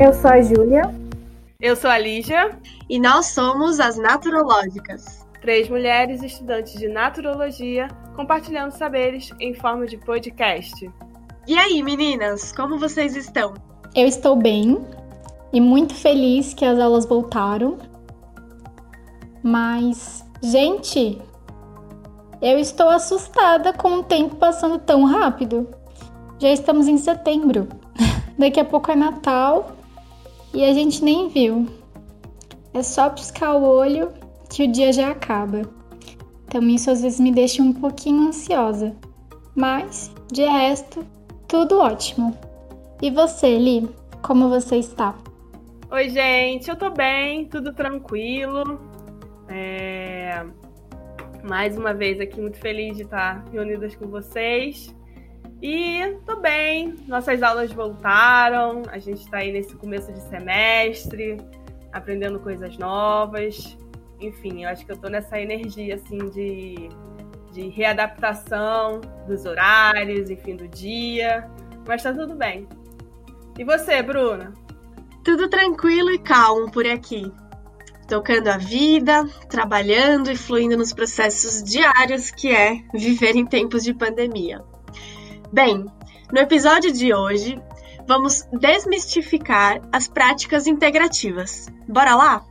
Eu sou a Júlia. Eu sou a Lígia. E nós somos as Naturológicas. Três mulheres estudantes de naturologia compartilhando saberes em forma de podcast. E aí, meninas, como vocês estão? Eu estou bem e muito feliz que as aulas voltaram. Mas, gente, eu estou assustada com o tempo passando tão rápido. Já estamos em setembro. Daqui a pouco é Natal e a gente nem viu. É só piscar o olho que o dia já acaba. Então isso às vezes me deixa um pouquinho ansiosa. Mas, de resto, tudo ótimo. E você, Li? Como você está? Oi, gente, eu tô bem, tudo tranquilo. É... Mais uma vez aqui, muito feliz de estar reunidas com vocês. E tô bem, nossas aulas voltaram, a gente está aí nesse começo de semestre, aprendendo coisas novas. Enfim, eu acho que eu tô nessa energia assim de, de readaptação dos horários, enfim, do dia. Mas tá tudo bem. E você, Bruna? Tudo tranquilo e calmo por aqui. Tocando a vida, trabalhando e fluindo nos processos diários que é viver em tempos de pandemia. Bem, no episódio de hoje, vamos desmistificar as práticas integrativas. Bora lá?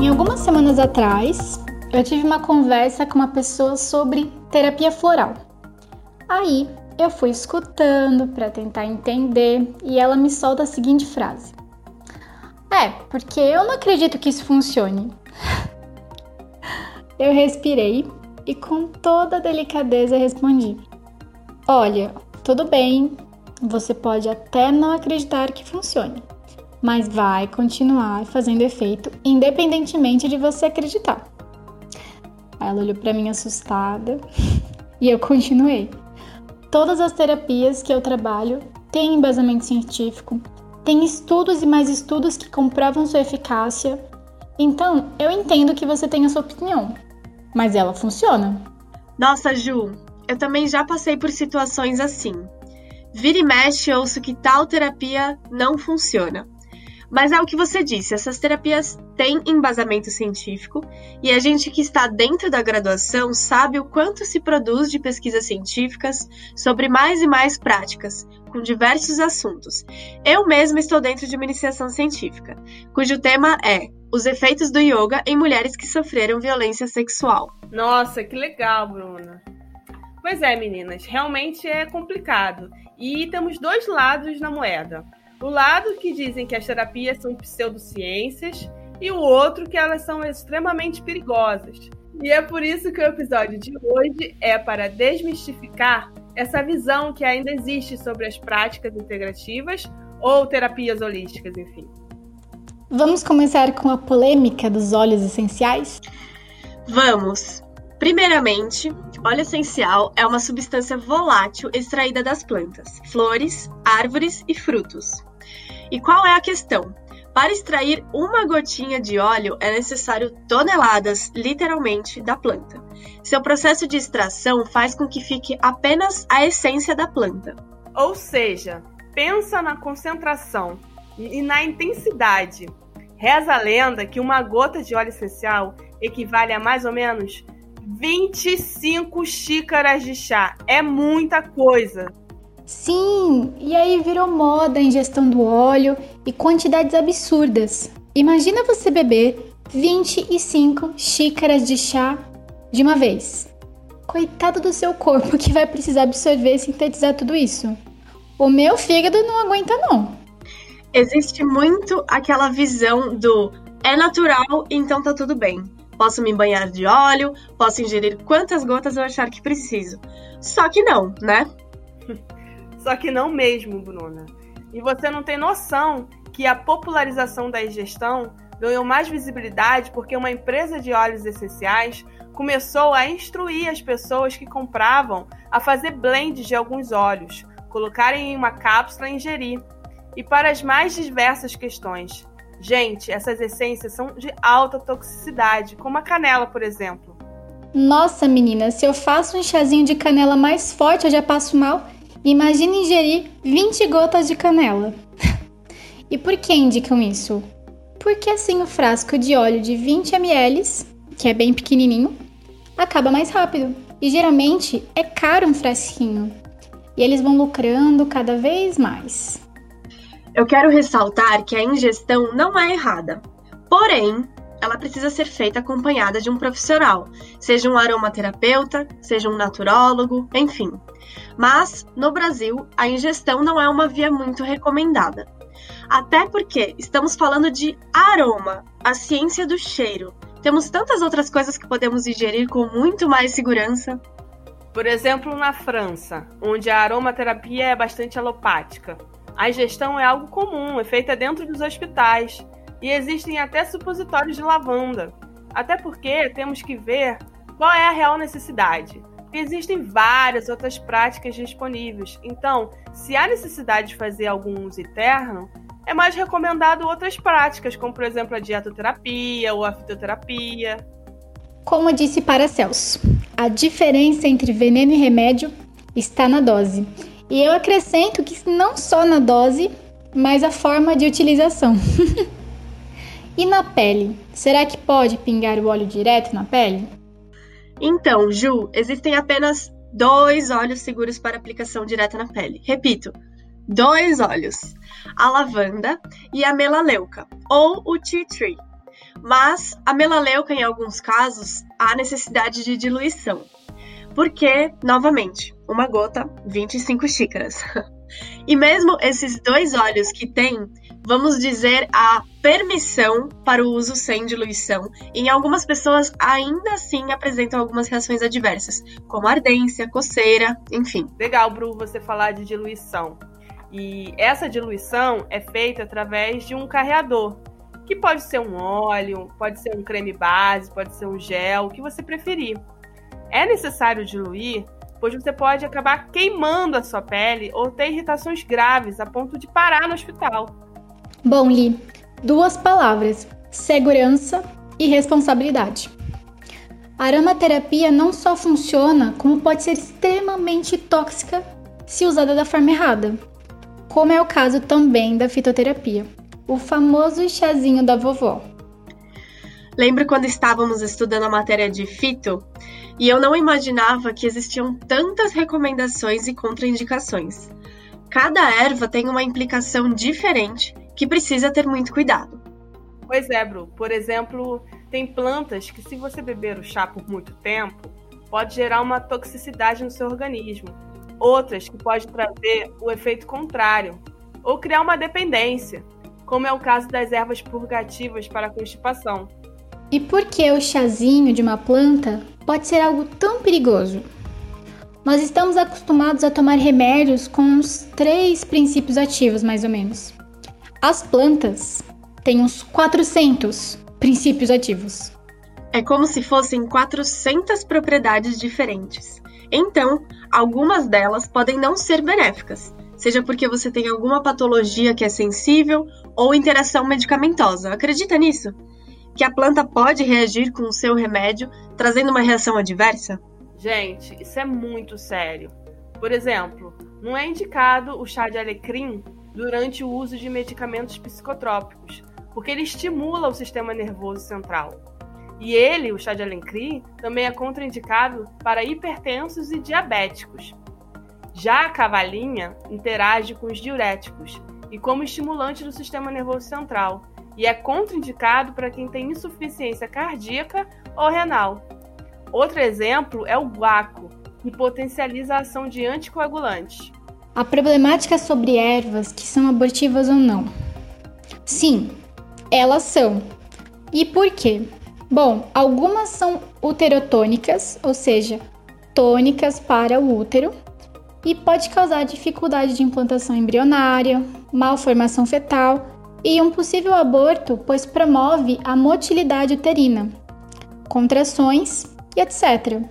Em algumas semanas atrás, eu tive uma conversa com uma pessoa sobre terapia floral. Aí eu fui escutando para tentar entender e ela me solta a seguinte frase: É, porque eu não acredito que isso funcione. eu respirei e com toda delicadeza respondi: Olha, tudo bem, você pode até não acreditar que funcione, mas vai continuar fazendo efeito independentemente de você acreditar. Ela olhou para mim assustada e eu continuei. Todas as terapias que eu trabalho têm embasamento científico, tem estudos e mais estudos que comprovam sua eficácia. Então, eu entendo que você tem a sua opinião, mas ela funciona. Nossa, Ju, eu também já passei por situações assim. Vira e mexe, ouço que tal terapia não funciona. Mas é o que você disse, essas terapias têm embasamento científico e a gente que está dentro da graduação sabe o quanto se produz de pesquisas científicas sobre mais e mais práticas, com diversos assuntos. Eu mesma estou dentro de uma iniciação científica, cujo tema é os efeitos do yoga em mulheres que sofreram violência sexual. Nossa, que legal, Bruna. Pois é, meninas, realmente é complicado. E temos dois lados na moeda. O lado que dizem que as terapias são pseudociências e o outro que elas são extremamente perigosas. E é por isso que o episódio de hoje é para desmistificar essa visão que ainda existe sobre as práticas integrativas ou terapias holísticas, enfim. Vamos começar com a polêmica dos óleos essenciais? Vamos! Primeiramente, óleo essencial é uma substância volátil extraída das plantas, flores, árvores e frutos. E qual é a questão? Para extrair uma gotinha de óleo é necessário toneladas, literalmente, da planta. Seu processo de extração faz com que fique apenas a essência da planta. Ou seja, pensa na concentração e na intensidade. Reza a lenda que uma gota de óleo essencial equivale a mais ou menos 25 xícaras de chá. É muita coisa. Sim, e aí virou moda a ingestão do óleo e quantidades absurdas. Imagina você beber 25 xícaras de chá de uma vez. Coitado do seu corpo que vai precisar absorver e sintetizar tudo isso. O meu fígado não aguenta não. Existe muito aquela visão do é natural, então tá tudo bem. Posso me banhar de óleo, posso ingerir quantas gotas eu achar que preciso. Só que não, né? Só que não mesmo, Bruna. E você não tem noção que a popularização da ingestão ganhou mais visibilidade porque uma empresa de óleos essenciais começou a instruir as pessoas que compravam a fazer blends de alguns óleos, colocarem em uma cápsula e ingerir. E para as mais diversas questões. Gente, essas essências são de alta toxicidade, como a canela, por exemplo. Nossa, menina, se eu faço um chazinho de canela mais forte, eu já passo mal. Imagina ingerir 20 gotas de canela. e por que indicam isso? Porque assim o frasco de óleo de 20 ml, que é bem pequenininho, acaba mais rápido. E geralmente é caro um frasquinho. E eles vão lucrando cada vez mais. Eu quero ressaltar que a ingestão não é errada. Porém, ela precisa ser feita acompanhada de um profissional, seja um aromaterapeuta, seja um naturólogo, enfim. Mas, no Brasil, a ingestão não é uma via muito recomendada. Até porque estamos falando de aroma, a ciência do cheiro. Temos tantas outras coisas que podemos ingerir com muito mais segurança. Por exemplo, na França, onde a aromaterapia é bastante alopática. A ingestão é algo comum, é feita dentro dos hospitais e existem até supositórios de lavanda. Até porque temos que ver qual é a real necessidade. Existem várias outras práticas disponíveis. Então, se há necessidade de fazer algum uso eterno, é mais recomendado outras práticas, como por exemplo a dietoterapia ou a fitoterapia. Como disse Paracelso, a diferença entre veneno e remédio está na dose. E eu acrescento que não só na dose, mas a forma de utilização. E na pele? Será que pode pingar o óleo direto na pele? Então, Ju, existem apenas dois óleos seguros para aplicação direta na pele. Repito, dois óleos: a lavanda e a melaleuca, ou o tea tree. Mas a melaleuca, em alguns casos, há necessidade de diluição. Porque, novamente, uma gota, 25 xícaras. E mesmo esses dois óleos que tem, vamos dizer, a permissão para o uso sem diluição, em algumas pessoas ainda assim apresentam algumas reações adversas, como ardência, coceira, enfim. Legal, Bru, você falar de diluição. E essa diluição é feita através de um carreador, que pode ser um óleo, pode ser um creme base, pode ser um gel, o que você preferir. É necessário diluir pois você pode acabar queimando a sua pele ou ter irritações graves a ponto de parar no hospital. Bom, Li, duas palavras: segurança e responsabilidade. A aromaterapia não só funciona, como pode ser extremamente tóxica se usada da forma errada, como é o caso também da fitoterapia, o famoso chazinho da vovó. Lembro quando estávamos estudando a matéria de fito e eu não imaginava que existiam tantas recomendações e contraindicações. Cada erva tem uma implicação diferente que precisa ter muito cuidado. Pois é, Bru. Por exemplo, tem plantas que, se você beber o chá por muito tempo, pode gerar uma toxicidade no seu organismo. Outras que pode trazer o efeito contrário, ou criar uma dependência, como é o caso das ervas purgativas para a constipação. E por que o chazinho de uma planta pode ser algo tão perigoso? Nós estamos acostumados a tomar remédios com uns três princípios ativos, mais ou menos. As plantas têm uns 400 princípios ativos. É como se fossem 400 propriedades diferentes. Então, algumas delas podem não ser benéficas, seja porque você tem alguma patologia que é sensível ou interação medicamentosa. Acredita nisso? que a planta pode reagir com o seu remédio, trazendo uma reação adversa? Gente, isso é muito sério. Por exemplo, não é indicado o chá de alecrim durante o uso de medicamentos psicotrópicos, porque ele estimula o sistema nervoso central. E ele, o chá de alecrim, também é contraindicado para hipertensos e diabéticos. Já a cavalinha interage com os diuréticos e como estimulante do sistema nervoso central, e é contraindicado para quem tem insuficiência cardíaca ou renal. Outro exemplo é o guaco, que potencializa a ação de anticoagulantes. A problemática sobre ervas que são abortivas ou não. Sim, elas são. E por quê? Bom, algumas são uterotônicas, ou seja, tônicas para o útero, e pode causar dificuldade de implantação embrionária, malformação fetal e um possível aborto, pois promove a motilidade uterina, contrações e etc.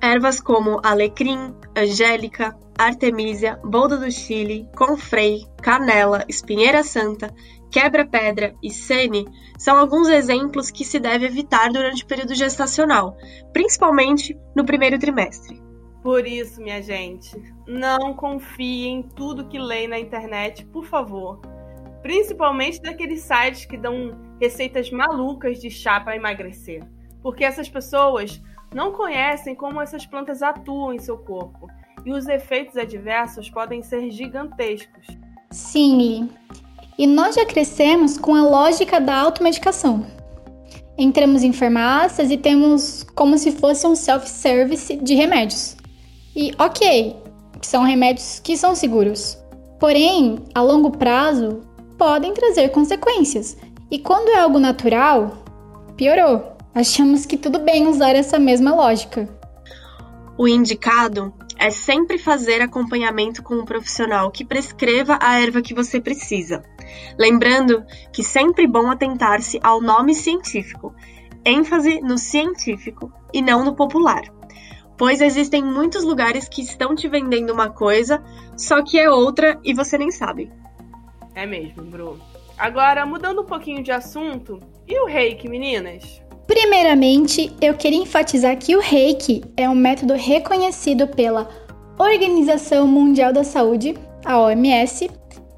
Ervas como alecrim, angélica, artemisia, boldo do Chile, confrei, canela, espinheira santa, quebra-pedra e sene são alguns exemplos que se deve evitar durante o período gestacional, principalmente no primeiro trimestre. Por isso, minha gente, não confie em tudo que lê na internet, por favor. Principalmente daqueles sites que dão receitas malucas de chá para emagrecer. Porque essas pessoas não conhecem como essas plantas atuam em seu corpo. E os efeitos adversos podem ser gigantescos. Sim, e nós já crescemos com a lógica da automedicação. Entramos em farmácias e temos como se fosse um self-service de remédios. E ok, são remédios que são seguros. Porém, a longo prazo, podem trazer consequências. E quando é algo natural, piorou. Achamos que tudo bem usar essa mesma lógica. O indicado é sempre fazer acompanhamento com um profissional que prescreva a erva que você precisa. Lembrando que sempre bom atentar-se ao nome científico, ênfase no científico e não no popular pois existem muitos lugares que estão te vendendo uma coisa, só que é outra e você nem sabe. É mesmo, Bru. Agora, mudando um pouquinho de assunto, e o reiki, meninas? Primeiramente, eu queria enfatizar que o reiki é um método reconhecido pela Organização Mundial da Saúde, a OMS,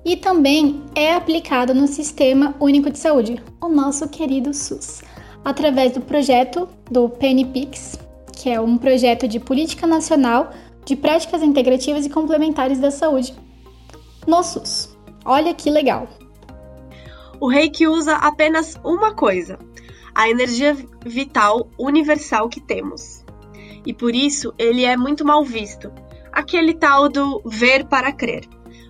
e também é aplicado no Sistema Único de Saúde, o nosso querido SUS, através do projeto do PNPIX, que é um projeto de política nacional de práticas integrativas e complementares da saúde no SUS. Olha que legal! O reiki usa apenas uma coisa: a energia vital universal que temos. E por isso ele é muito mal visto. Aquele tal do ver para crer.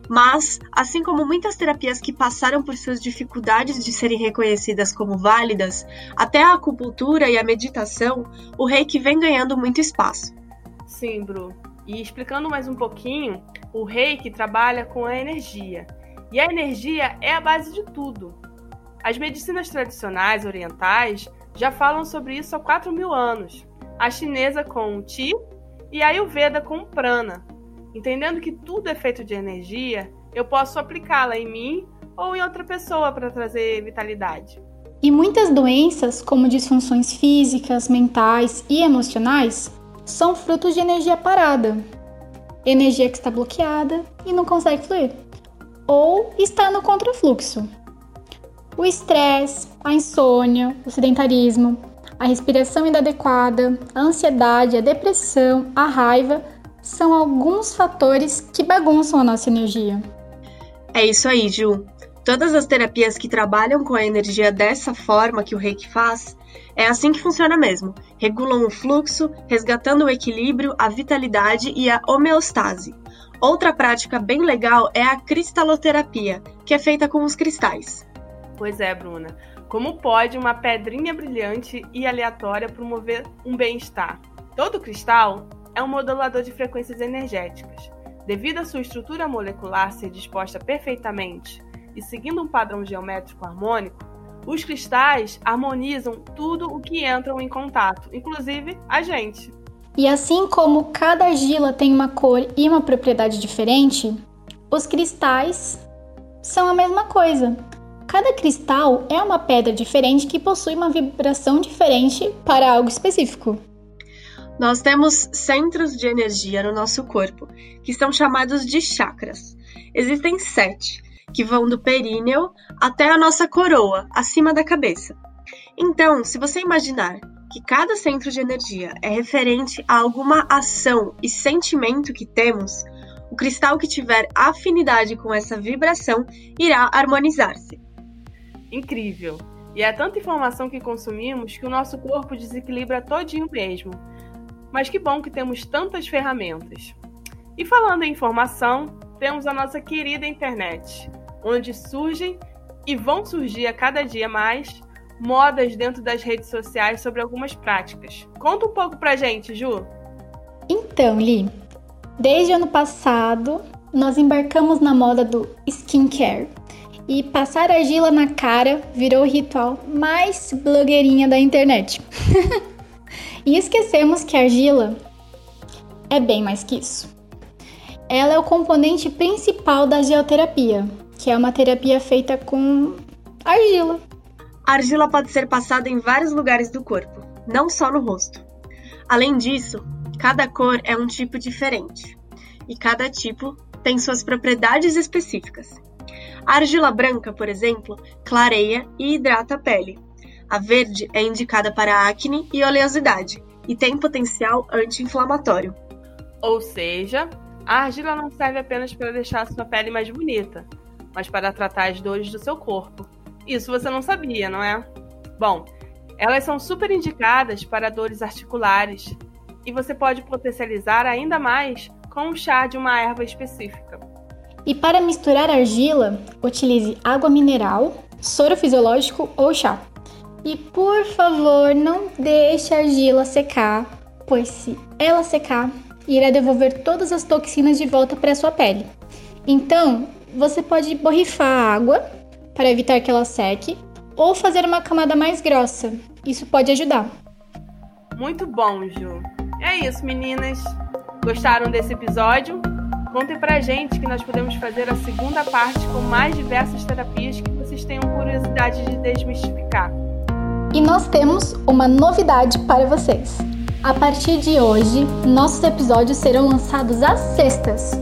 Mas, assim como muitas terapias que passaram por suas dificuldades de serem reconhecidas como válidas, até a acupuntura e a meditação, o reiki vem ganhando muito espaço. Sim, Bru. E explicando mais um pouquinho, o reiki trabalha com a energia. E a energia é a base de tudo. As medicinas tradicionais orientais já falam sobre isso há 4 mil anos. A chinesa com o Qi e a Ayurveda com o Prana, Entendendo que tudo é feito de energia, eu posso aplicá-la em mim ou em outra pessoa para trazer vitalidade. E muitas doenças, como disfunções físicas, mentais e emocionais, são frutos de energia parada. Energia que está bloqueada e não consegue fluir. Ou está no contrafluxo. O estresse, a insônia, o sedentarismo, a respiração inadequada, a ansiedade, a depressão, a raiva são alguns fatores que bagunçam a nossa energia. É isso aí, Ju. Todas as terapias que trabalham com a energia dessa forma que o Reiki faz, é assim que funciona mesmo. Regulam o fluxo, resgatando o equilíbrio, a vitalidade e a homeostase. Outra prática bem legal é a cristaloterapia, que é feita com os cristais. Pois é, Bruna. Como pode uma pedrinha brilhante e aleatória promover um bem-estar? Todo cristal é um modulador de frequências energéticas. Devido à sua estrutura molecular ser disposta perfeitamente e seguindo um padrão geométrico harmônico, os cristais harmonizam tudo o que entram em contato, inclusive a gente. E assim como cada argila tem uma cor e uma propriedade diferente, os cristais são a mesma coisa. Cada cristal é uma pedra diferente que possui uma vibração diferente para algo específico. Nós temos centros de energia no nosso corpo, que são chamados de chakras. Existem sete, que vão do períneo até a nossa coroa, acima da cabeça. Então, se você imaginar que cada centro de energia é referente a alguma ação e sentimento que temos, o cristal que tiver afinidade com essa vibração irá harmonizar-se. Incrível! E é tanta informação que consumimos que o nosso corpo desequilibra todinho mesmo mas que bom que temos tantas ferramentas. E falando em informação, temos a nossa querida internet, onde surgem e vão surgir a cada dia mais modas dentro das redes sociais sobre algumas práticas. Conta um pouco pra gente, Ju. Então, Li, desde o ano passado, nós embarcamos na moda do skincare. E passar argila na cara virou o ritual mais blogueirinha da internet. E esquecemos que a argila é bem mais que isso. Ela é o componente principal da geoterapia, que é uma terapia feita com argila. A argila pode ser passada em vários lugares do corpo, não só no rosto. Além disso, cada cor é um tipo diferente e cada tipo tem suas propriedades específicas. A argila branca, por exemplo, clareia e hidrata a pele. A verde é indicada para acne e oleosidade e tem potencial anti-inflamatório. Ou seja, a argila não serve apenas para deixar a sua pele mais bonita, mas para tratar as dores do seu corpo. Isso você não sabia, não é? Bom, elas são super indicadas para dores articulares e você pode potencializar ainda mais com o chá de uma erva específica. E para misturar argila, utilize água mineral, soro fisiológico ou chá. E por favor, não deixe a argila secar, pois se ela secar, irá devolver todas as toxinas de volta para sua pele. Então, você pode borrifar a água para evitar que ela seque ou fazer uma camada mais grossa. Isso pode ajudar. Muito bom, Ju. É isso, meninas. Gostaram desse episódio? Contem pra gente que nós podemos fazer a segunda parte com mais diversas terapias que vocês tenham curiosidade de desmistificar. E nós temos uma novidade para vocês. A partir de hoje, nossos episódios serão lançados às sextas.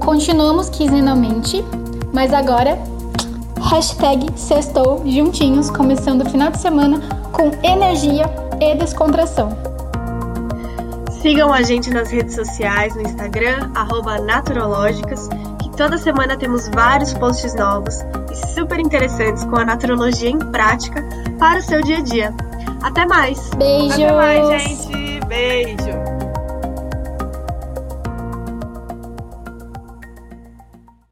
Continuamos quinzenalmente, mas agora hashtag sextou juntinhos, começando o final de semana com energia e descontração. Sigam a gente nas redes sociais, no Instagram, Naturológicas, que toda semana temos vários posts novos e super interessantes com a naturologia em prática para o seu dia a dia. Até mais! Beijo! Até mais, gente! Beijo!